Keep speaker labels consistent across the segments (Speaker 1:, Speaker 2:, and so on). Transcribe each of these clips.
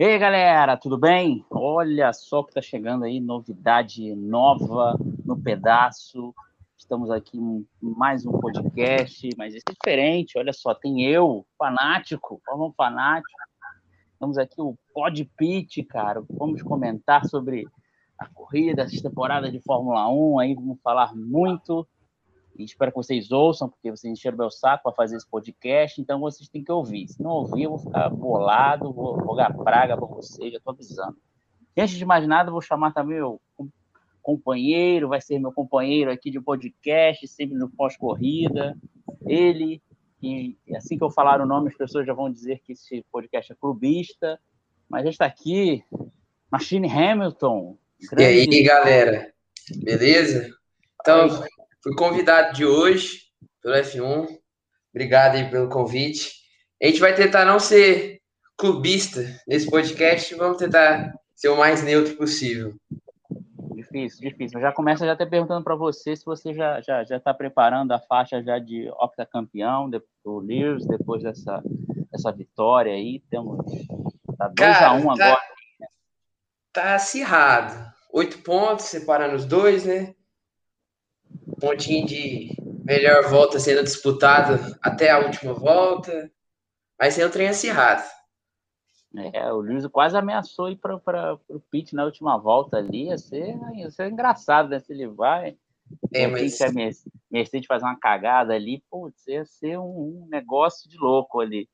Speaker 1: E aí, galera, tudo bem? Olha só que tá chegando aí, novidade nova no pedaço. Estamos aqui em mais um podcast, mas esse é diferente. Olha só, tem eu, fanático, como fanático. Estamos aqui o Pod Pit, cara. Vamos comentar sobre a corrida, essa temporada de Fórmula 1 aí, vamos falar muito. E espero que vocês ouçam, porque vocês encheram meu saco para fazer esse podcast, então vocês têm que ouvir. Se não ouvir, eu vou ficar bolado, vou jogar praga para vocês, já estou avisando. E antes de mais nada, vou chamar também meu companheiro, vai ser meu companheiro aqui de podcast, sempre no pós-corrida. Ele, e assim que eu falar o nome, as pessoas já vão dizer que esse podcast é clubista, mas está aqui, Machine Hamilton.
Speaker 2: E aí, galera? Beleza? Então, Fui convidado de hoje pelo F1. Obrigado aí pelo convite. A gente vai tentar não ser clubista nesse podcast, vamos tentar ser o mais neutro possível.
Speaker 1: Difícil, difícil. Eu já começo já até perguntando para você se você já já já está preparando a faixa já de octacampeão do Lewis depois dessa essa vitória aí. Temos tá 2 a 1 um tá, agora.
Speaker 2: Tá acirrado. Oito pontos separando os dois, né? Pontinho de melhor volta sendo disputado até a última volta. Vai ser um trem acirrado.
Speaker 1: É, o Luiz quase ameaçou ir para o pit na última volta ali. Ia ser, ia ser engraçado, né? Se ele vai. É, mas... Se a Mercedes fazer uma cagada ali, putz, ia ser um, um negócio de louco ali.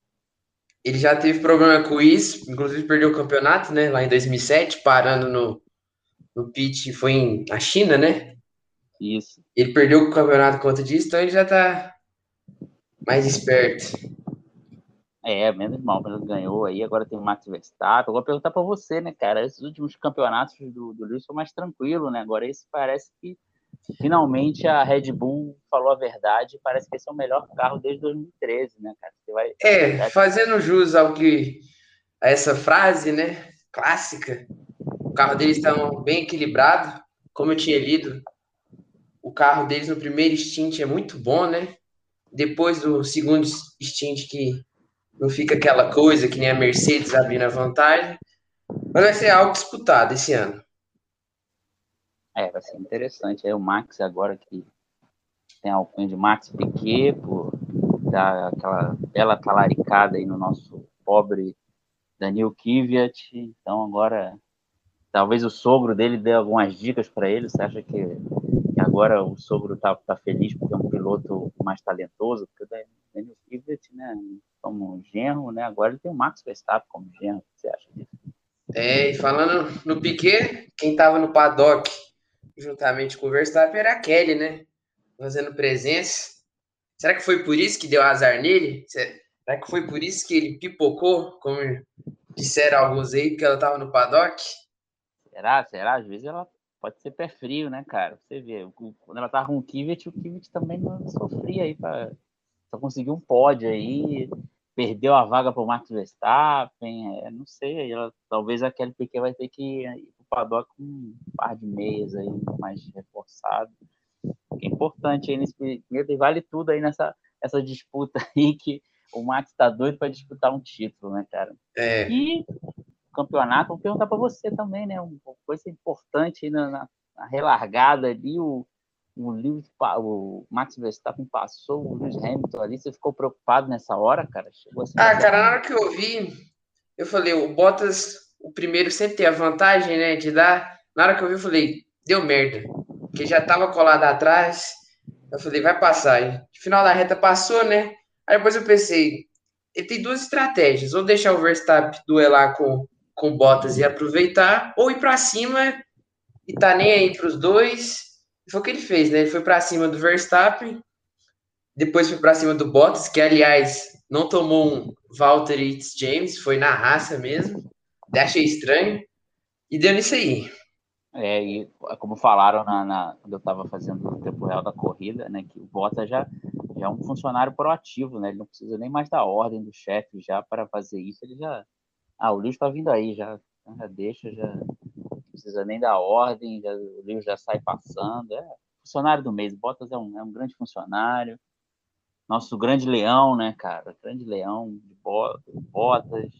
Speaker 2: Ele já teve problema com isso, inclusive perdeu o campeonato, né? Lá em 2007, parando no, no pit, foi em, na China, né?
Speaker 1: Isso.
Speaker 2: Ele perdeu o campeonato contra disso, então ele já tá mais esperto.
Speaker 1: É, menos mal, ele ganhou aí, agora tem o Max Verstappen. Agora perguntar para você, né, cara? Esses últimos campeonatos do, do Lewis foram mais tranquilo, né? Agora esse parece que finalmente a Red Bull falou a verdade. Parece que esse é o melhor carro desde 2013, né, cara? Você
Speaker 2: vai, é, fazendo jus ao que a essa frase, né, clássica. O carro deles está bem equilibrado, como eu tinha lido o carro deles no primeiro stint é muito bom, né? Depois do segundo stint que não fica aquela coisa que nem a Mercedes abrindo a vantagem. Mas vai ser algo disputado esse ano.
Speaker 1: É, vai ser interessante. Aí o Max agora que tem a alcunha de Max Piquet, por dar aquela bela talaricada aí no nosso pobre Daniel Kvyat. Então agora talvez o sogro dele dê algumas dicas para ele. Você acha que agora o sogro tá, tá feliz porque é um piloto mais talentoso, porque o Daniel Kvyat, né, como genro, né, agora ele tem o Max Verstappen como genro, o que você acha disso?
Speaker 2: É, e falando no Piquet, quem estava no paddock juntamente com o Verstappen era a Kelly, né, fazendo presença. Será que foi por isso que deu azar nele? Será que foi por isso que ele pipocou, como disseram alguns aí, que ela estava no paddock?
Speaker 1: Será? Será? Às vezes ela pode ser pé frio, né, cara? Você vê, quando ela tava com o Kivet, o Kivet também não sofria aí para só conseguiu um pódio aí, perdeu a vaga para o Max Verstappen, é, não sei, ela, talvez aquele Piquet vai ter que ir para o paddock com um par de meias aí mais reforçado. Que é importante aí nesse e vale tudo aí nessa essa disputa aí que o Max está doido para disputar um título, né, cara?
Speaker 2: É.
Speaker 1: E campeonato, vou perguntar para você também, né? Uma coisa importante na, na, na relargada ali, o, o, Lewis, o Max Verstappen passou o Lewis Hamilton ali, você ficou preocupado nessa hora, cara?
Speaker 2: Assim, ah, cara, na hora que eu vi, eu falei, o Bottas, o primeiro sempre tem a vantagem, né, de dar. Na hora que eu vi, eu falei, deu merda, porque já tava colado atrás. Eu falei, vai passar. E final da reta passou, né? Aí depois eu pensei, ele tem duas estratégias, ou deixar o Verstappen duelar com com Bottas e aproveitar, ou ir para cima e tá nem aí para os dois. Foi o que ele fez, né? Ele foi para cima do Verstappen, depois foi para cima do Bottas, que aliás não tomou um Valtteri James, foi na raça mesmo. Achei estranho. E deu nisso aí.
Speaker 1: É, e como falaram na, na, quando eu estava fazendo o tempo real da corrida, né, que o Bottas já, já é um funcionário proativo, né, ele não precisa nem mais da ordem do chefe já para fazer isso, ele já, ah, o Lewis está vindo aí, já, já deixa, já não precisa nem dar ordem, já, o Lewis já sai passando. É funcionário do mês. Bottas é um, é um grande funcionário. Nosso grande leão, né, cara? Grande leão de Bottas.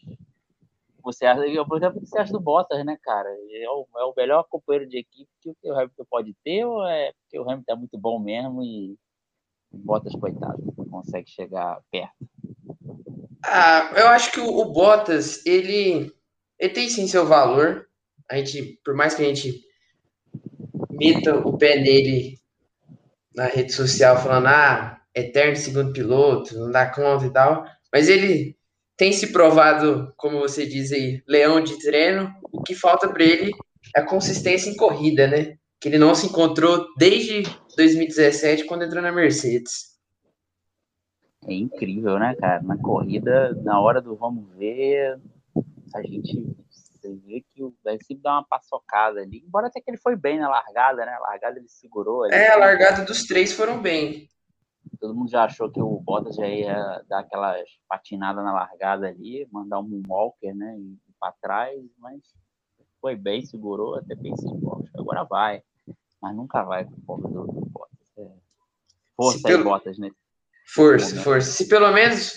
Speaker 1: você acha, eu, por exemplo, o que você acha do Bottas, né, cara? É o, é o melhor companheiro de equipe que o Hamilton pode ter, ou é porque o Hamilton é muito bom mesmo e Bottas, coitado, consegue chegar perto?
Speaker 2: Ah, eu acho que o, o Bottas, ele, ele tem sim seu valor. A gente, por mais que a gente meta o pé nele na rede social falando, ah, eterno segundo piloto, não dá conta e tal, mas ele tem se provado, como você diz aí, leão de treino. O que falta para ele é a consistência em corrida, né? Que ele não se encontrou desde 2017, quando entrou na Mercedes.
Speaker 1: É incrível, né, cara? Na corrida, na hora do vamos ver, a gente vê que o sempre dá uma paçocada ali. Embora até que ele foi bem na largada, né? A largada ele segurou ali.
Speaker 2: É, a largada dos três foram bem
Speaker 1: todo mundo já achou que o Bottas já ia dar aquelas patinadas na largada ali, mandar um walker, né, para trás, mas foi bem, segurou, até pensei, poxa, agora vai, mas nunca vai com o pobre do, Bottas. É. Força Se aí, pelo... Bottas, né?
Speaker 2: Força, força. Se pelo menos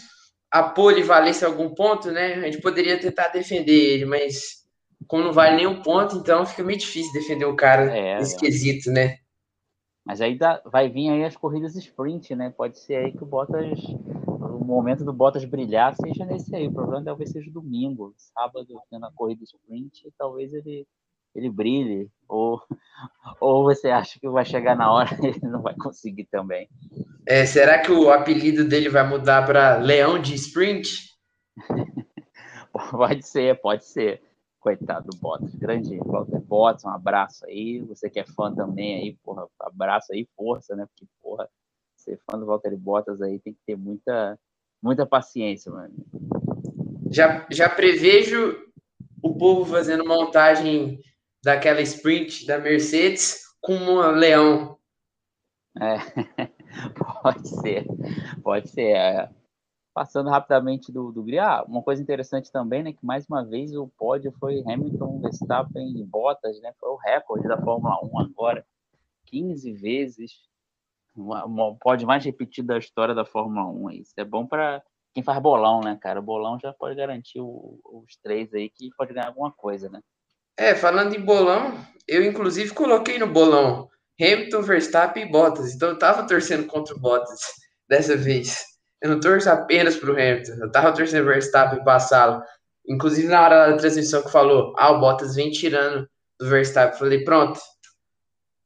Speaker 2: a pole valesse algum ponto, né, a gente poderia tentar defender ele, mas como não vale nenhum ponto, então fica meio difícil defender o cara é, esquisito, é. né?
Speaker 1: Mas aí dá, vai vir aí as corridas sprint, né? Pode ser aí que o Bottas, o momento do Bottas brilhar seja nesse aí. O problema talvez seja domingo, sábado, tendo a corrida sprint, talvez ele, ele brilhe. Ou, ou você acha que vai chegar na hora e ele não vai conseguir também?
Speaker 2: É, será que o apelido dele vai mudar para Leão de Sprint?
Speaker 1: pode ser, pode ser. Coitado do Bottas, grande Walter Bottas, um abraço aí. Você que é fã também aí, porra, abraço aí, força, né? Porque, porra, ser fã do Walter Bottas aí tem que ter muita, muita paciência, mano.
Speaker 2: Já, já prevejo o povo fazendo montagem daquela sprint da Mercedes com um leão.
Speaker 1: É, pode ser, pode ser. É passando rapidamente do, do ah, uma coisa interessante também, né, que mais uma vez o pódio foi Hamilton, Verstappen e Bottas, né, foi o recorde da Fórmula 1 agora, 15 vezes, o pódio mais repetido da história da Fórmula 1, isso é bom para quem faz bolão, né, cara, o bolão já pode garantir o, os três aí que pode ganhar alguma coisa, né.
Speaker 2: É, falando em bolão, eu inclusive coloquei no bolão Hamilton, Verstappen e Bottas, então eu tava torcendo contra o Bottas dessa vez. Eu não torço apenas para o Hamilton. Eu tava torcendo o Verstappen passá-lo. Inclusive, na hora da transmissão que falou, ah, o Bottas vem tirando do Verstappen. Eu falei, pronto.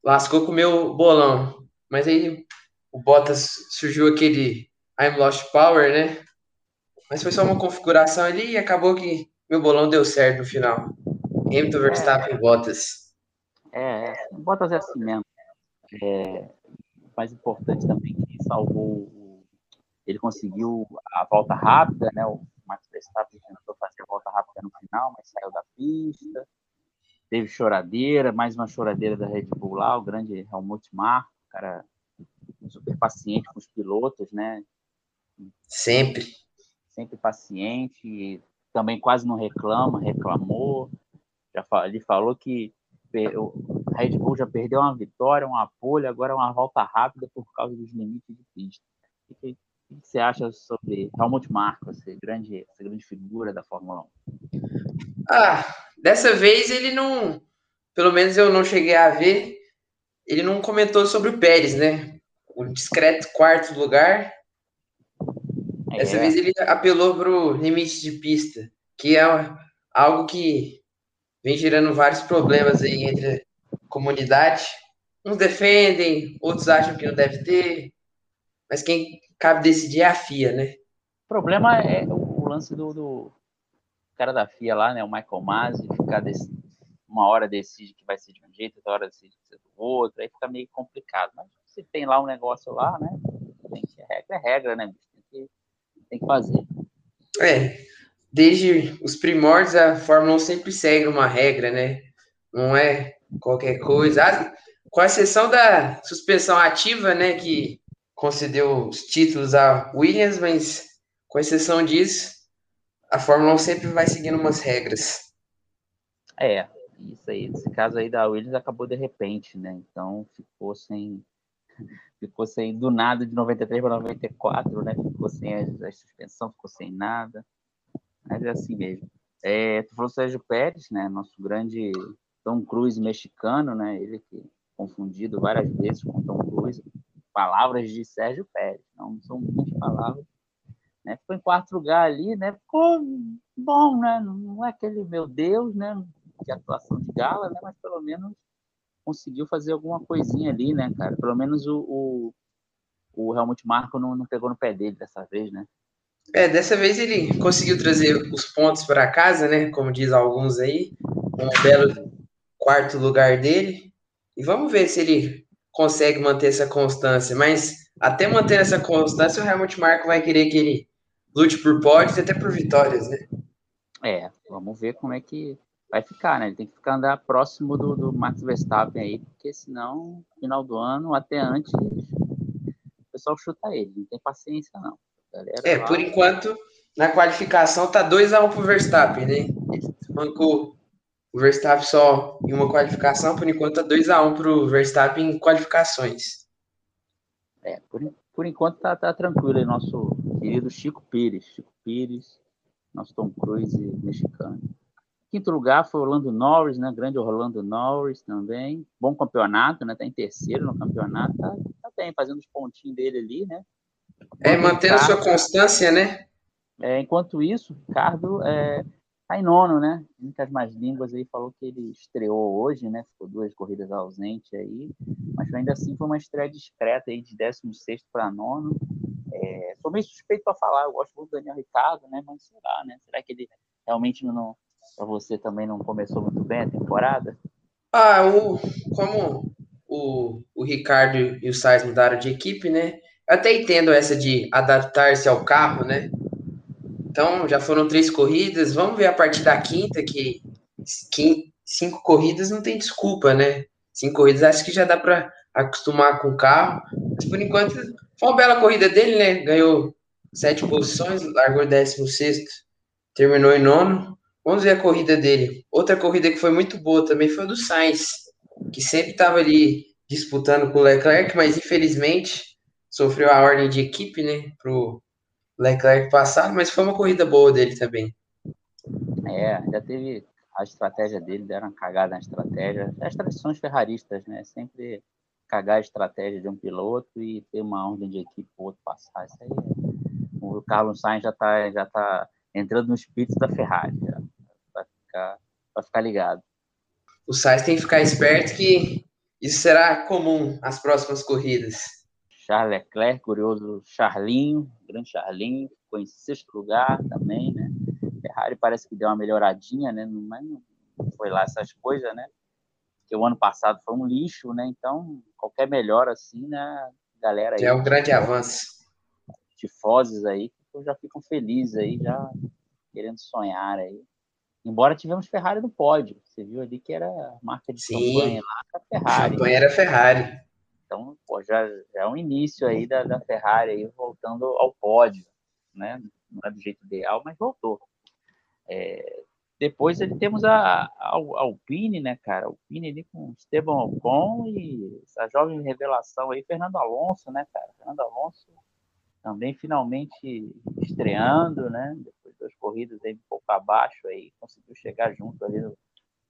Speaker 2: Lascou com o meu bolão. Mas aí o Bottas surgiu aquele I'm Lost Power, né? Mas foi só uma configuração ali e acabou que meu bolão deu certo no final. Hamilton, Verstappen e Bottas.
Speaker 1: É, Bottas é assim mesmo. É, mais importante também que salvou ele conseguiu a volta rápida, né? O Max Verstappen tentou fazer a volta rápida no final, mas saiu da pista. Teve choradeira, mais uma choradeira da Red Bull lá, o grande Helmut Marko, cara super paciente com os pilotos, né?
Speaker 2: Sempre.
Speaker 1: Sempre paciente, também quase não reclama, reclamou. Já ele falou que o Red Bull já perdeu uma vitória, uma pole, agora é uma volta rápida por causa dos limites de pista. O que você acha sobre Helmut Marko, essa grande, essa grande figura da Fórmula 1?
Speaker 2: Ah, dessa vez ele não, pelo menos eu não cheguei a ver, ele não comentou sobre o Pérez, né? O discreto quarto lugar. É. Dessa vez ele apelou para o limite de pista, que é algo que vem gerando vários problemas aí entre a comunidade. Uns defendem, outros acham que não deve ter, mas quem cabe decidir a FIA, né?
Speaker 1: O problema é o lance do, do cara da FIA lá, né? O Michael Masi, ficar desse, uma hora decide que vai ser de um jeito, outra hora decide que vai ser do outro, aí fica meio complicado. Mas se tem lá um negócio lá, né? Tem que, regra é regra, né? Tem que, tem que fazer.
Speaker 2: É, desde os primórdios a Fórmula 1 sempre segue uma regra, né? Não é qualquer coisa. Ah, com exceção da suspensão ativa, né? Que concedeu os títulos a Williams, mas com exceção disso, a Fórmula 1 sempre vai seguindo umas regras.
Speaker 1: É, isso aí, nesse caso aí da Williams acabou de repente, né? Então ficou sem ficou sem do nada de 93 para 94, né? Ficou sem a, a suspensão, ficou sem nada. Mas é assim mesmo. É, tu falou Sérgio Pérez, né? Nosso grande Tom Cruise mexicano, né? Ele que confundido várias vezes com Tom Cruise. Palavras de Sérgio Pérez, não são muitas palavras. Né? Ficou em quarto lugar ali, né? Ficou bom, né? Não é aquele meu Deus, né? De atuação de gala, né? Mas pelo menos conseguiu fazer alguma coisinha ali, né, cara? Pelo menos o, o, o Helmut Marko não, não pegou no pé dele dessa vez, né?
Speaker 2: É, dessa vez ele conseguiu trazer os pontos para casa, né? Como diz alguns aí, um belo quarto lugar dele. E vamos ver se ele consegue manter essa constância. Mas até manter essa constância, o Helmut Marko vai querer que ele lute por pódios e até por vitórias, né?
Speaker 1: É, vamos ver como é que vai ficar, né? Ele tem que ficar andar próximo do, do Max Verstappen aí, porque senão, final do ano, até antes, o pessoal chuta ele. Não tem paciência, não.
Speaker 2: É, lá... por enquanto, na qualificação tá 2x1 um pro Verstappen, né? Bancou o Verstappen só em uma qualificação, por enquanto tá 2x1 um pro Verstappen em qualificações.
Speaker 1: É, por, por enquanto tá, tá tranquilo aí, nosso querido Chico Pires. Chico Pires, nosso Tom Cruise mexicano. Quinto lugar foi Orlando Norris, né? Grande Orlando Norris também. Bom campeonato, né? Tá em terceiro no campeonato. Tá, tá bem, fazendo os pontinhos dele ali, né?
Speaker 2: É, mantendo Ricardo, sua constância, né?
Speaker 1: É, enquanto isso, Ricardo é, tá em nono, né? Muitas mais línguas aí falou que ele estreou hoje, né? Ficou duas corridas ausente aí, mas ainda assim foi uma estreia discreta aí de 16 para nono. É, sou meio suspeito para falar, eu gosto muito do Daniel Ricardo, né? Mas será, né? Será que ele realmente não, para você também não começou muito bem a temporada?
Speaker 2: Ah, o, como o, o Ricardo e o Sainz mudaram de equipe, né? Eu até entendo essa de adaptar-se ao carro, né? Então, já foram três corridas. Vamos ver a partir da quinta, que, cinco corridas não tem desculpa, né? Cinco corridas acho que já dá para acostumar com o carro. Mas por enquanto, foi uma bela corrida dele, né? Ganhou sete posições, largou décimo sexto, terminou em nono. Vamos ver a corrida dele. Outra corrida que foi muito boa também foi a do Sainz, que sempre estava ali disputando com o Leclerc, mas infelizmente sofreu a ordem de equipe, né, pro Leclerc passar, mas foi uma corrida boa dele também.
Speaker 1: É, já teve a estratégia dele, deram uma cagada na estratégia. As tradições ferraristas, né, sempre cagar a estratégia de um piloto e ter uma ordem de equipe para o outro passar. Isso aí, o Carlos Sainz já está já tá entrando no espírito da Ferrari, para ficar, ficar ligado.
Speaker 2: O Sainz tem que ficar esperto que isso será comum as próximas corridas.
Speaker 1: Charles Leclerc, curioso Charlinho, grande Charlinho, ficou em sexto lugar também, né? Ferrari parece que deu uma melhoradinha, né? Mas não foi lá essas coisas, né? Porque o ano passado foi um lixo, né? Então, qualquer melhora assim, né? Galera aí.
Speaker 2: É um grande avanço.
Speaker 1: Tifoses aí, já ficam felizes aí, já querendo sonhar aí. Embora tivemos Ferrari no pódio. Você viu ali que era marca de Sim, champanhe lá, Ferrari.
Speaker 2: Champanhe era Ferrari.
Speaker 1: Então, pô, já, já é um início aí da, da Ferrari aí voltando ao pódio, né? Não é do jeito ideal, mas voltou. É, depois ele temos a, a, Alpine, né, cara? Alpine ali com Esteban Ocon e essa jovem revelação aí, Fernando Alonso, né, cara? Fernando Alonso também finalmente estreando, né? Depois das corridas aí um pouco abaixo aí, conseguiu chegar junto ali do,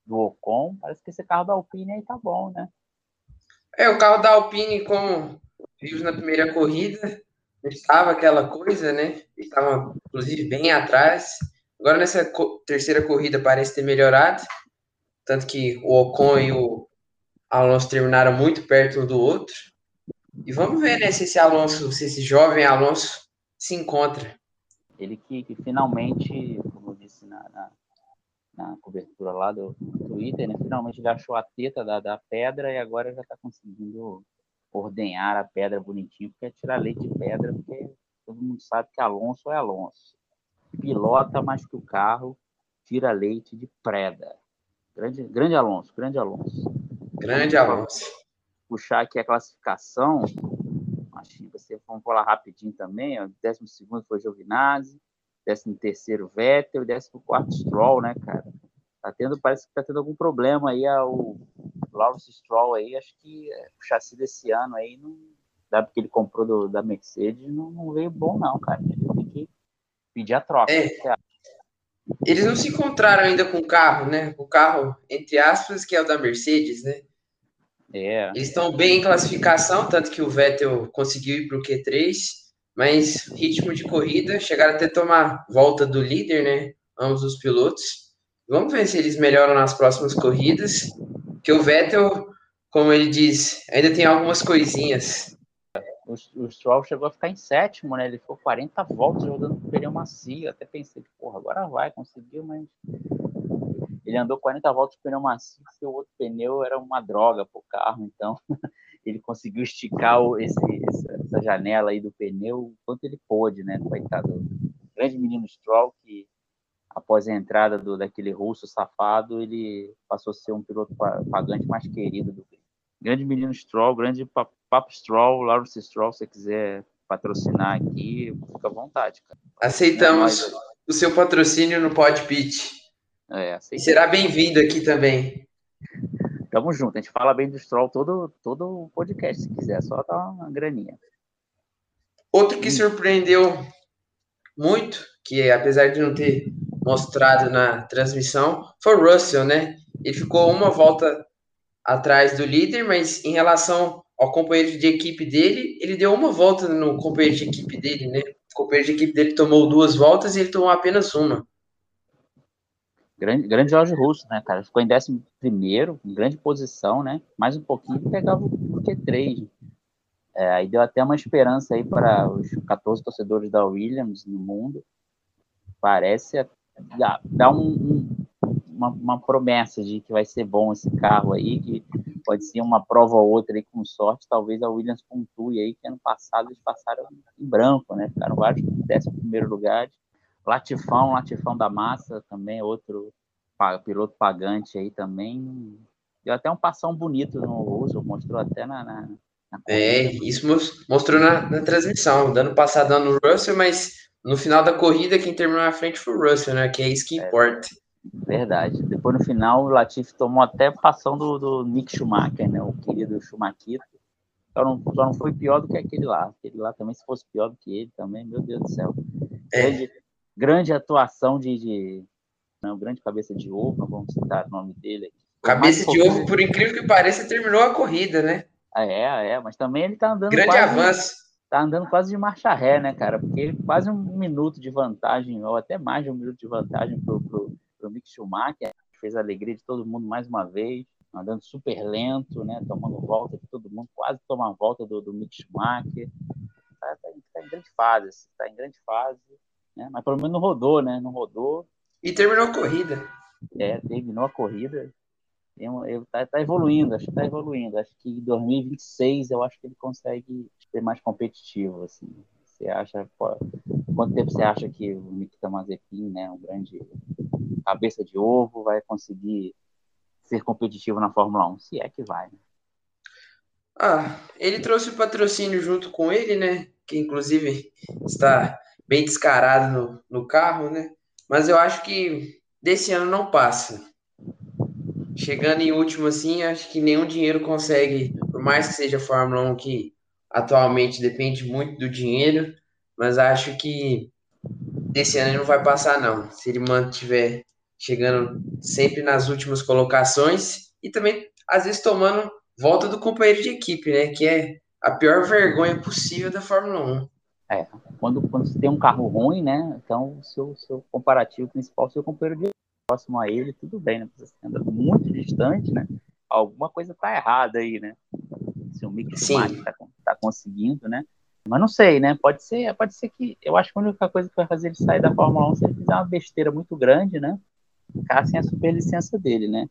Speaker 1: do Ocon. Parece que esse carro da Alpine aí tá bom, né?
Speaker 2: É, o carro da Alpine, como vimos na primeira corrida, estava aquela coisa, né? Estava, inclusive, bem atrás. Agora, nessa co terceira corrida, parece ter melhorado. Tanto que o Ocon e o Alonso terminaram muito perto um do outro. E vamos ver, né, se esse Alonso, se esse jovem Alonso se encontra.
Speaker 1: Ele que, que finalmente, como eu disse na, na, na cobertura lá do, Twitter, né? Finalmente ele achou a teta da, da pedra e agora já está conseguindo ordenhar a pedra bonitinho, porque é tirar leite de pedra, porque todo mundo sabe que Alonso é Alonso. Pilota mais que o carro, tira leite de preda. Grande, grande Alonso, grande Alonso.
Speaker 2: Grande Alonso.
Speaker 1: Puxar aqui a classificação, acho você vamos falar rapidinho também. O décimo segundo foi Giovinazzi, décimo terceiro Vettel, décimo quarto Stroll, né, cara? Tá tendo, parece que tá tendo algum problema aí o Lawrence Stroll aí, acho que é, o chassi desse ano aí não dá porque ele comprou do, da Mercedes não, não, veio bom não, cara. Ele tem que pedir a troca.
Speaker 2: É. eles não se encontraram ainda com o carro, né? O carro, entre aspas, que é o da Mercedes, né?
Speaker 1: É.
Speaker 2: Eles estão bem em classificação, tanto que o Vettel conseguiu ir para o Q3, mas ritmo de corrida, chegaram até tomar volta do líder, né? Ambos os pilotos. Vamos ver se eles melhoram nas próximas corridas, que o Vettel, como ele diz, ainda tem algumas coisinhas.
Speaker 1: O, o Stroll chegou a ficar em sétimo, né? Ele ficou 40 voltas rodando com pneu macio. Até pensei, porra, agora vai, conseguiu, mas ele andou 40 voltas com pneu macio, porque o outro pneu era uma droga pro carro, então ele conseguiu esticar esse, essa, janela aí do pneu o quanto ele pôde, né? Coitado. Grande menino Stroll, que após a entrada do, daquele russo safado, ele passou a ser um piloto pagante mais querido do Grande menino Stroll, grande Papo Stroll, Lawrence Stroll, se você quiser patrocinar aqui, fica à vontade, cara.
Speaker 2: Aceitamos o seu patrocínio no Pod Pitch. É, será bem-vindo aqui também.
Speaker 1: Tamo junto, a gente fala bem do Stroll todo, todo o podcast, se quiser, só dar uma graninha.
Speaker 2: Outro que surpreendeu muito, que apesar de não ter mostrado na transmissão, foi o Russell, né? Ele ficou uma volta atrás do líder, mas em relação ao companheiro de equipe dele, ele deu uma volta no companheiro de equipe dele, né? O companheiro de equipe dele tomou duas voltas e ele tomou apenas uma.
Speaker 1: Grande, grande Jorge Russo, né, cara? Ficou em 11 primeiro, em grande posição, né? Mais um pouquinho pegava o Q3. É, aí deu até uma esperança aí para os 14 torcedores da Williams no mundo. Parece dar um, um, uma, uma, promessa de que vai ser bom esse carro aí, que pode ser uma prova ou outra aí com sorte, talvez a Williams pontue aí, que ano passado eles passaram em branco, né? Ficaram vários décimo primeiro lugar Latifão, Latifão da Massa, também outro piloto pagante aí também. Deu até um passão bonito no uso, mostrou até na. na,
Speaker 2: na é, isso mostrou na, na, transmissão, dando passadão no Russell, mas no final da corrida quem terminou na frente foi o Russell, né? Que é isso que é, importa.
Speaker 1: Verdade. Depois no final o Latifi tomou até passão do, do Nick Schumacher, né? O querido Schumacher. Só não, só não foi pior do que aquele lá. Aquele lá também, se fosse pior do que ele também, meu Deus do céu. É grande atuação de, de não, grande cabeça de ovo, vamos citar o nome dele aqui.
Speaker 2: Cabeça de ovo, por incrível que pareça, terminou a corrida, né?
Speaker 1: É, é, mas também ele tá andando.
Speaker 2: Grande quase, avanço.
Speaker 1: Tá andando quase de marcha ré, né, cara? Porque quase um minuto de vantagem, ou até mais de um minuto de vantagem pro, pro, pro Mick Schumacher. Fez a alegria de todo mundo mais uma vez, andando super lento, né? Tomando volta de todo mundo, quase tomando volta do, do Mick Schumacher. Tá, tá, tá em grande fase, tá em grande fase né? Mas pelo menos não rodou, né? Não rodou.
Speaker 2: E terminou a corrida.
Speaker 1: É, terminou a corrida. Ele tá, evoluindo, acho que tá evoluindo. Acho que em 2026 eu acho que ele consegue ser mais competitivo, assim. Você acha, pô, quanto tempo você acha que o Nikita Mazepin, né, um grande cabeça de ovo, vai conseguir ser competitivo na Fórmula 1? Se é que vai, né?
Speaker 2: Ah, ele trouxe o patrocínio junto com ele, né? Que inclusive está bem descarado no, no carro, né? Mas eu acho que desse ano não passa. Chegando em último, assim, acho que nenhum dinheiro consegue, por mais que seja a Fórmula 1 que atualmente depende muito do dinheiro, mas acho que desse ano ele não vai passar, não. Se ele mantiver chegando sempre nas últimas colocações e também, às vezes, tomando volta do companheiro de equipe, né? Que é a pior vergonha possível da Fórmula 1.
Speaker 1: É, quando, quando você tem um carro ruim, né? Então, o seu, seu comparativo principal, seu companheiro de próximo a ele, tudo bem, né? Você anda muito distante, né? Alguma coisa tá errada aí, né? Se o Mick Schumacher tá, tá conseguindo, né? Mas não sei, né? Pode ser, pode ser que. Eu acho que a única coisa que vai fazer ele sair da Fórmula 1 se ele fizer uma besteira muito grande, né? Ficar sem a superlicença dele, né?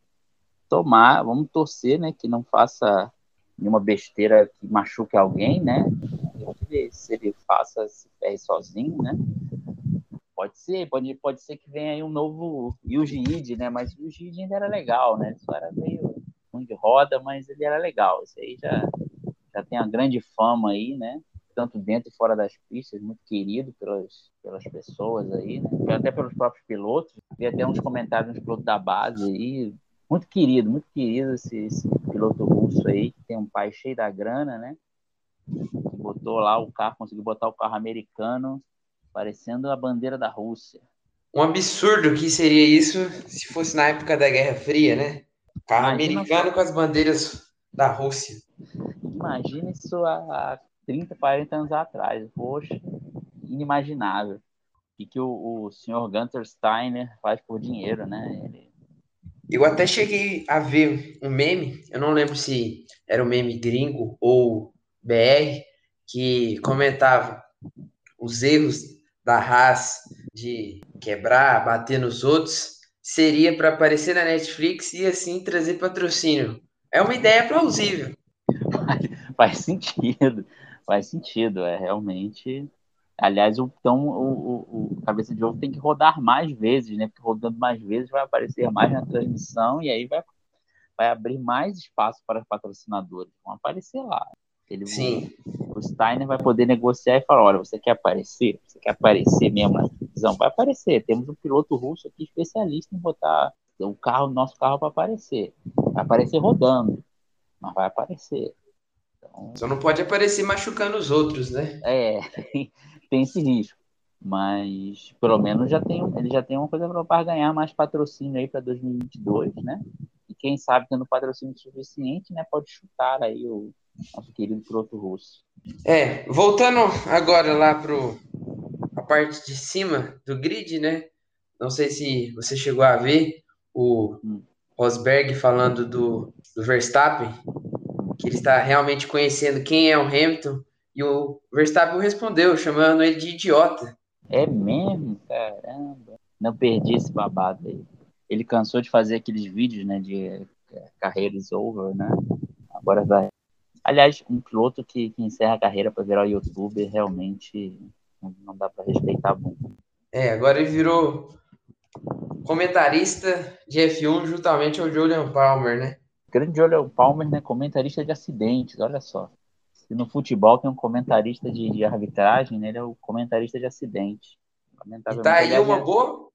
Speaker 1: Tomar, vamos torcer, né? Que não faça nenhuma besteira que machuque alguém, né? Ele, se ele faça se ferre sozinho, né? Pode ser, pode, pode ser que venha aí um novo Yuji Ide, né? Mas o Yuji Ide ainda era legal, né? Só era meio ruim de roda, mas ele era legal. Esse aí já, já tem uma grande fama aí, né? Tanto dentro e fora das pistas, muito querido pelas, pelas pessoas aí, né? Até pelos próprios pilotos. Vi até uns comentários nos pilotos da base aí. Muito querido, muito querido esse, esse piloto russo aí, que tem um pai cheio da grana, né? Botou lá o carro, conseguiu botar o carro americano parecendo a bandeira da Rússia.
Speaker 2: um absurdo que seria isso se fosse na época da Guerra Fria, né? Carro
Speaker 1: Imagina
Speaker 2: americano
Speaker 1: só.
Speaker 2: com as bandeiras da Rússia.
Speaker 1: Imagina isso há 30, 40 anos atrás. Poxa, inimaginável. O que o, o senhor Gunter Steiner faz por dinheiro, né? Ele,
Speaker 2: Eu até cheguei a ver um meme, eu não lembro se era um meme gringo ou BR, que comentava os erros da Haas de quebrar, bater nos outros, seria para aparecer na Netflix e assim trazer patrocínio. É uma ideia plausível.
Speaker 1: faz sentido, faz sentido. É realmente. Aliás, então o, o, o Cabeça de Ovo tem que rodar mais vezes, né? Porque rodando mais vezes vai aparecer mais na transmissão e aí vai, vai abrir mais espaço para os patrocinadores. Vão aparecer lá. Ele,
Speaker 2: Sim.
Speaker 1: O, o Steiner vai poder negociar e falar: olha, você quer aparecer? Você quer aparecer mesmo na televisão? Vai aparecer. Temos um piloto russo aqui especialista em botar o carro, nosso carro para aparecer. Vai aparecer rodando, mas vai aparecer. Então,
Speaker 2: Só não pode aparecer machucando os outros, né?
Speaker 1: é, tem esse risco. Mas pelo menos já tem, ele já tem uma coisa para ganhar mais patrocínio aí para 2022, né? E quem sabe tendo patrocínio suficiente, né, pode chutar aí o nosso querido piloto russo.
Speaker 2: É, voltando agora lá pro a parte de cima do grid, né? Não sei se você chegou a ver o
Speaker 1: Hum.
Speaker 2: Rosberg falando do, do Verstappen, que ele está realmente conhecendo quem é o Hamilton, e o Verstappen respondeu, chamando ele de idiota.
Speaker 1: É mesmo? Caramba. Não perdi esse babado aí. Ele cansou de fazer aqueles vídeos, né, de é, carreiras over, né? Agora vai. Aliás, um piloto que, que encerra a carreira para virar youtuber realmente não, dá para respeitar muito.
Speaker 2: É, agora ele virou comentarista de F1 juntamente ao Julian Palmer, né?
Speaker 1: Grande Julian Palmer, né, comentarista de acidentes, olha só. Se no futebol tem um comentarista de, de arbitragem, né, ele é o comentarista de acidentes.
Speaker 2: E tá aí uma boa,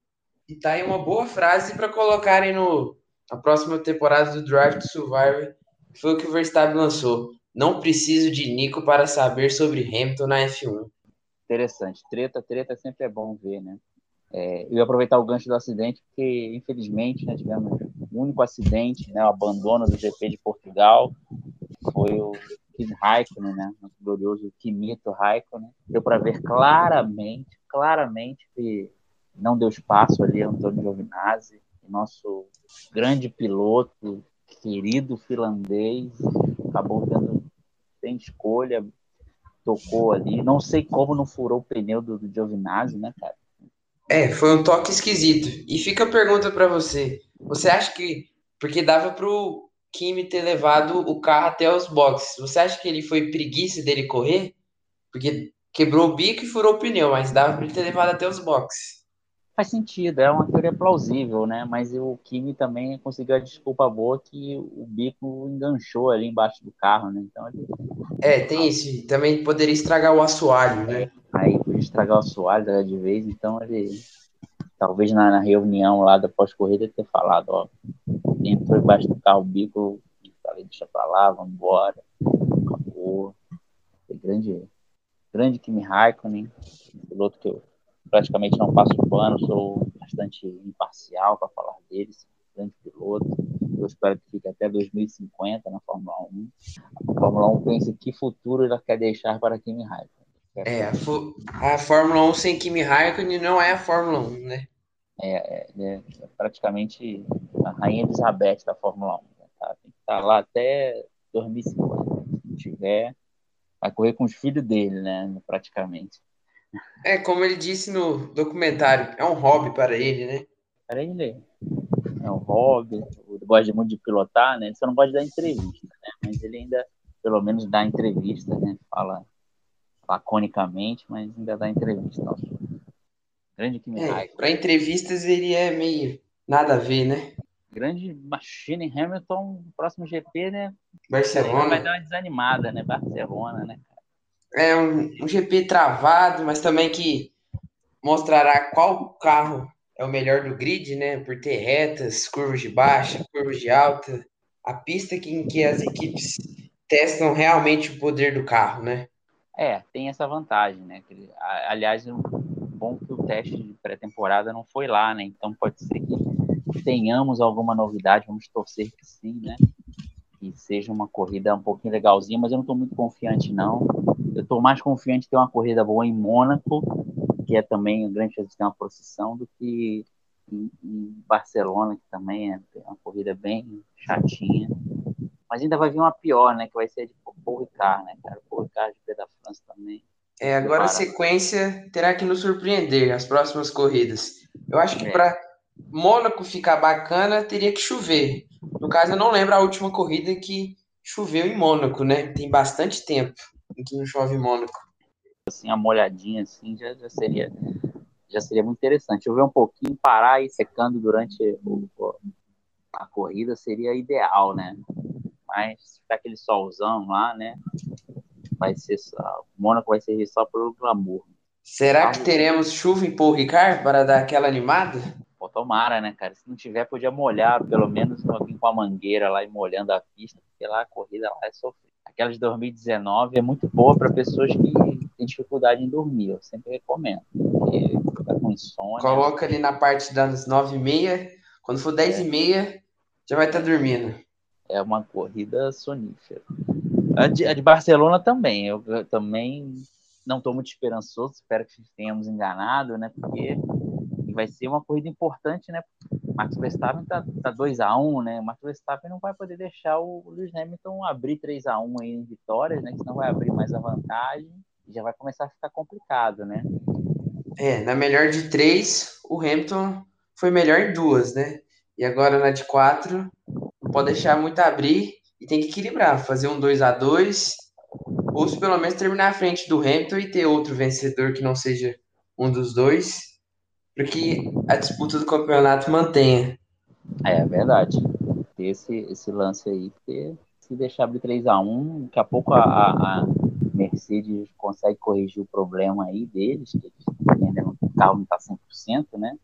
Speaker 2: e tá aí uma boa frase para colocarem no na próxima temporada do Drive to Survivor, que foi o que o Verstappen lançou. Não preciso de Nico para saber sobre Hamilton na F1.
Speaker 1: Interessante. Treta, treta sempre é bom ver, né? É, eu ia aproveitar o gancho do acidente, porque, infelizmente, né, tivemos o único acidente, né, o abandono do GP de Portugal, foi o Kimi Raikkonen, né, o glorioso Kimito Raikkonen. Deu para ver claramente, claramente que não deu espaço ali Antônio Giovinazzi, nosso grande piloto, querido finlandês, acabou tendo sem escolha, tocou ali. Não sei como não furou o pneu do, do Giovinazzi, né, cara?
Speaker 2: É, foi um toque esquisito. E fica a pergunta para você. Você acha que. Porque dava pro Kimi ter levado o carro até os boxes. Você acha que ele foi preguiça dele correr? Porque quebrou o bico e furou o pneu, mas dava para ele ter levado até os boxes.
Speaker 1: Faz sentido, é uma teoria plausível, né? Mas o Kimi também conseguiu a desculpa boa que o bico enganchou ali embaixo do carro, né? Então ele...
Speaker 2: É, tem isso. Também poderia estragar o assoalho, né?
Speaker 1: Aí podia estragar o assoalho de vez, então ele talvez na, na reunião lá da pós-corrida ter falado, ó, entrou embaixo do carro o bico, falei, deixa pra lá, vamos embora, acabou. Foi grande, grande Kimi Raikkonen, piloto que eu praticamente não passo pano, sou bastante imparcial para falar dele, grande piloto. Eu espero que fique até 2050 na Fórmula 1. A Fórmula 1 pensa que futuro ela quer deixar para Kimi Raikkonen.
Speaker 2: É, a, a, Fórmula 1 sem Kimi Raikkonen não é a Fórmula 1, né?
Speaker 1: É, é, é praticamente a rainha Elizabeth da Fórmula 1. Né? Tá? Tem que estar lá até 2050. Se tiver, vai correr com os filhos dele, né? Praticamente.
Speaker 2: É, como ele disse no documentário, é um hobby para ele, né?
Speaker 1: Para ele é um hobby, ele gosta muito de pilotar, né? Ele só não gosta de dar entrevista, né? Mas ele ainda, pelo menos, dá entrevista, né? Fala laconicamente, mas ainda dá entrevista. Nossa. Grande Kimi
Speaker 2: é, Para entrevistas ele é meio nada a ver, né?
Speaker 1: Grande Machine Hamilton, próximo GP, né?
Speaker 2: Barcelona.
Speaker 1: Vai dar uma desanimada, né? Barcelona, né?
Speaker 2: É um, um GP travado, mas também que mostrará qual carro é o melhor do grid, né? Por ter retas, curvas de baixa, curvas de alta. A pista em que as equipes testam realmente o poder do carro, né?
Speaker 1: É, tem essa vantagem, né? Aliás, bom que o teste de pré-temporada não foi lá, né? Então pode ser que tenhamos alguma novidade, vamos torcer que sim, né? Que seja uma corrida um pouquinho legalzinha, mas eu não estou muito confiante, não. Eu estou mais confiante em ter uma corrida boa em Mônaco, que é também um grande chance de ter uma procissão, do que em, em Barcelona, que também é uma corrida bem chatinha. Mas ainda vai vir uma pior, né? Que vai ser de Paul Ricard, né, cara? Paul Ricard de da França também.
Speaker 2: É, agora a sequência terá que nos surpreender as próximas corridas. Eu acho que é. para Mônaco ficar bacana, teria que chover. No caso, eu não lembro a última corrida que choveu em Mônaco, né? Tem bastante tempo não chove Mônaco.
Speaker 1: Assim, a molhadinha assim já, já seria já seria muito interessante. Chover um pouquinho, parar e secando durante o, a corrida seria ideal, né? Mas ficar aquele solzão lá, né? vai ser só, o Mônaco vai servir só pelo glamour.
Speaker 2: Será que teremos chuva em Paul Ricard para dar aquela animada?
Speaker 1: Pô, tomara, né, cara? Se não tiver, podia molhar, pelo menos alguém com a mangueira lá e molhando a pista, porque lá a corrida lá é sofrida. Aquela de 2019 é muito boa para pessoas que têm dificuldade em dormir, eu sempre recomendo. Porque tá com insônia.
Speaker 2: Coloca ali na parte das 9h30, quando for 10h30, já vai estar tá dormindo.
Speaker 1: É uma corrida sonífera. A de, a de Barcelona também. Eu, eu também não estou muito esperançoso. Espero que tenhamos enganado, né? Porque vai ser uma corrida importante, né? Max Verstappen tá, tá 2 a 1 né? Max Verstappen não vai poder deixar o Lewis Hamilton abrir 3 a 1 aí em vitórias, né? Que senão vai abrir mais a vantagem e já vai começar a ficar complicado, né?
Speaker 2: É, na melhor de três, o Hamilton foi melhor em duas, né? E agora na de quatro, não pode deixar muito abrir e tem que equilibrar, fazer um 2 a 2 ou se pelo menos terminar à frente do Hamilton e ter outro vencedor que não seja um dos dois, para que a disputa do campeonato mantenha.
Speaker 1: É, é verdade. Esse, esse lance aí, porque se deixar abrir 3 a 1 daqui a pouco a, a Mercedes consegue corrigir o problema aí deles, que ainda não, o carro não está 100%, né?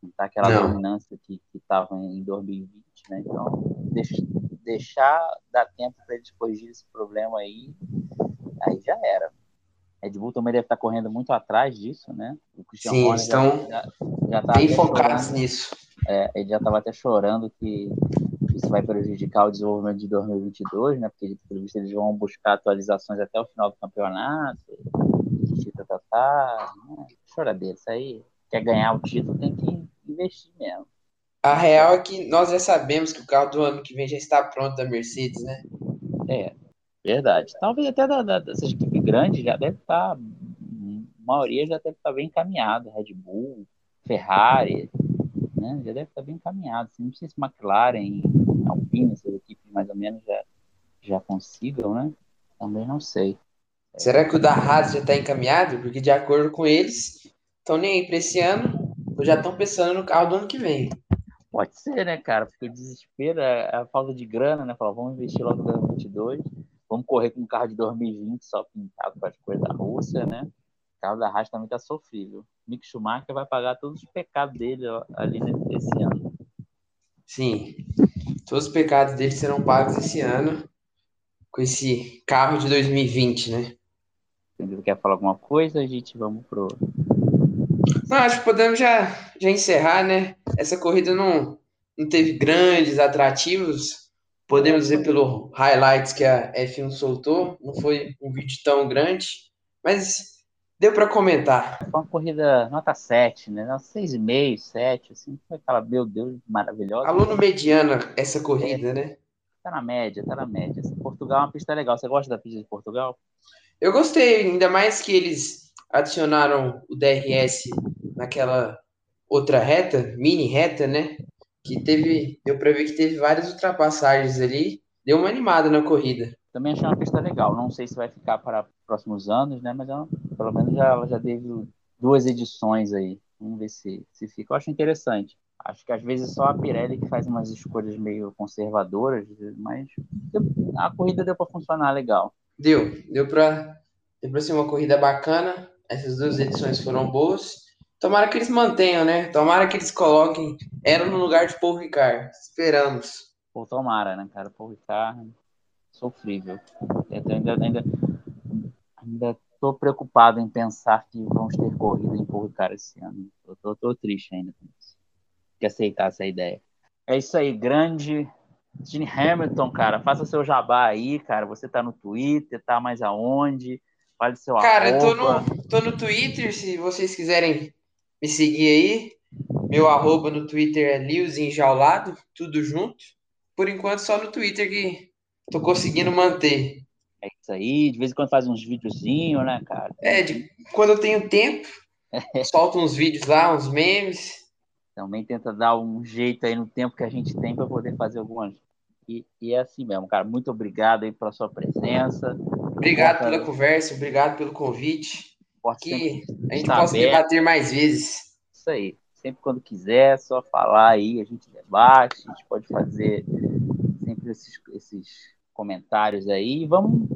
Speaker 1: Não está aquela não. dominância que estava em 2020, né? Então, deixa, deixar dar tempo para eles corrigir esse problema aí, aí já era. Red Bull também deve estar correndo muito atrás disso, né?
Speaker 2: Sim, Horner estão já, já, já bem focados chorando, nisso.
Speaker 1: É, ele já estava até chorando que isso vai prejudicar o desenvolvimento de 2022, né? Porque, pelo visto, eles vão buscar atualizações até o final do campeonato. Tá, tá, tá, né? Choradeira, isso aí. Quer ganhar o título, tem que investir mesmo.
Speaker 2: A real é que nós já sabemos que o carro do ano que vem já está pronto da Mercedes, né?
Speaker 1: É, verdade. Talvez até da, da, grande já deve estar, a maioria já deve estar bem encaminhada. Red Bull, Ferrari, né? Já deve estar bem encaminhado. Assim, não sei se McLaren, Alpine, essas equipes mais ou menos já, já consigam, né? Também não sei.
Speaker 2: Será que o da Haas já está encaminhado? Porque de acordo com eles, estão nem aí para esse ano, ou já estão pensando no carro do ano que vem.
Speaker 1: Pode ser, né, cara? Porque o desespero é a falta de grana, né? Falar, vamos investir logo em 2022, vamos correr com um carro de 2020 só pintado com as coisas da Rússia, né? O carro da Haas também tá sofrível. Mick Schumacher vai pagar todos os pecados dele ali nesse ano.
Speaker 2: Sim, todos os pecados dele serão pagos esse ano com esse carro de 2020, né?
Speaker 1: Você quer falar alguma coisa? A gente vamos pro
Speaker 2: não, acho que podemos já, já encerrar, né? Essa corrida não, não teve grandes atrativos. Podemos ver pelo highlights que a F1 soltou. Não foi um vídeo tão grande, mas deu para comentar.
Speaker 1: Foi uma corrida nota 7, né? 6,5, 7, assim. Foi aquela, meu Deus, maravilhosa.
Speaker 2: Aluno mediana essa corrida, é, né?
Speaker 1: Tá na média, tá na média. Portugal é uma pista legal. Você gosta da pista de Portugal?
Speaker 2: Eu gostei, ainda mais que eles adicionaram o DRS naquela outra reta, mini reta, né? Que teve, deu para ver que teve várias ultrapassagens ali, deu uma animada na corrida.
Speaker 1: Também achei uma pista legal. Não sei se vai ficar para próximos anos, né? Mas ela, pelo menos já, ela já teve duas edições aí. Vamos ver se, se fica. Eu acho interessante. Acho que às vezes só a Pirelli que faz umas escolhas meio conservadoras, mas a corrida deu para funcionar legal.
Speaker 2: Deu, deu para deu ser uma corrida bacana. Essas duas edições foram boas. Tomara que eles mantenham, né? Tomara que eles coloquem ela no lugar de Paul Ricard. Esperamos.
Speaker 1: Pô, tomara, né, cara? Paul Ricard, sofrível. Ainda, ainda, ainda tô preocupado em pensar que vamos ter corrida em Porto Cara esse ano. Eu tô, tô triste ainda com isso. Que aceitar essa ideia. É isso aí, grande Gene Hamilton, cara. Faça seu jabá aí, cara. Você tá no Twitter, tá mais aonde? Fale seu
Speaker 2: Cara, eu tô no, tô no Twitter, se vocês quiserem me seguir aí. Meu arroba no Twitter é Enjaulado, tudo junto. Por enquanto, só no Twitter que tô conseguindo manter.
Speaker 1: É isso aí, de vez em quando faz uns videozinhos, né, cara?
Speaker 2: É, de, quando eu tenho tempo, solto uns vídeos lá, uns memes.
Speaker 1: Também tenta dar um jeito aí no tempo que a gente tem para poder fazer algumas. E, e, é assim mesmo, cara. Muito obrigado aí pela sua presença.
Speaker 2: Obrigado pela conversa, obrigado pelo convite. Que a gente possa aberto. debater mais vezes.
Speaker 1: Isso aí. Sempre quando quiser, é só falar aí, a gente debate, a gente pode fazer sempre esses, esses comentários aí. Vamos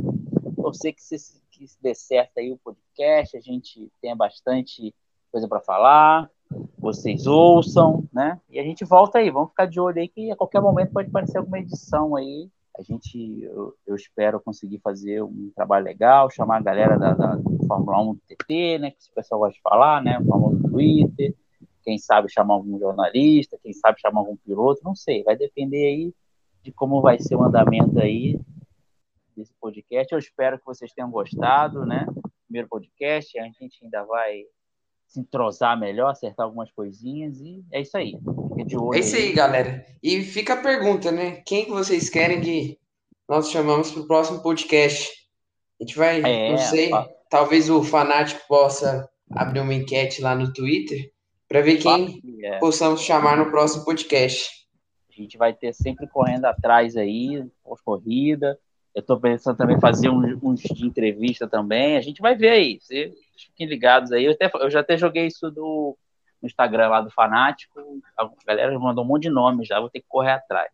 Speaker 1: torcer que, se, que dê certo aí o podcast, a gente tenha bastante coisa para falar, vocês ouçam, né? E a gente volta aí, vamos ficar de olho aí que a qualquer momento pode aparecer alguma edição aí. A gente, eu, eu espero conseguir fazer um trabalho legal, chamar a galera da, da Fórmula 1 do TT, né? Que o pessoal gosta de falar, né? O famoso Twitter. Quem sabe chamar algum jornalista, quem sabe chamar algum piloto, não sei. Vai depender aí de como vai ser o andamento aí desse podcast. Eu espero que vocês tenham gostado, né? Primeiro podcast, a gente ainda vai se entrosar melhor, acertar algumas coisinhas e é isso aí.
Speaker 2: Fica de olho. É isso aí, aí, galera. E fica a pergunta, né? Quem que vocês querem que nós chamamos para o próximo podcast? A gente vai, é, não sei, ó. talvez o fanático possa abrir uma enquete lá no Twitter para ver quem é. possamos chamar no próximo podcast.
Speaker 1: A gente vai ter sempre correndo atrás aí, pós-corrida. Eu estou pensando também fazer uns, de entrevista também. A gente vai ver aí. Vocês fiquem ligados aí. Eu, até, eu já até joguei isso do, no Instagram lá do Fanático. A galera mandou um monte de nomes já. Vou ter que correr atrás.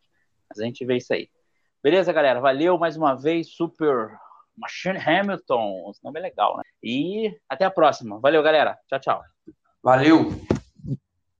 Speaker 1: Mas a gente vê isso aí. Beleza, galera? Valeu mais uma vez. Super Machine Hamilton. Esse nome é legal, né? E até a próxima. Valeu, galera. Tchau, tchau.
Speaker 2: Valeu.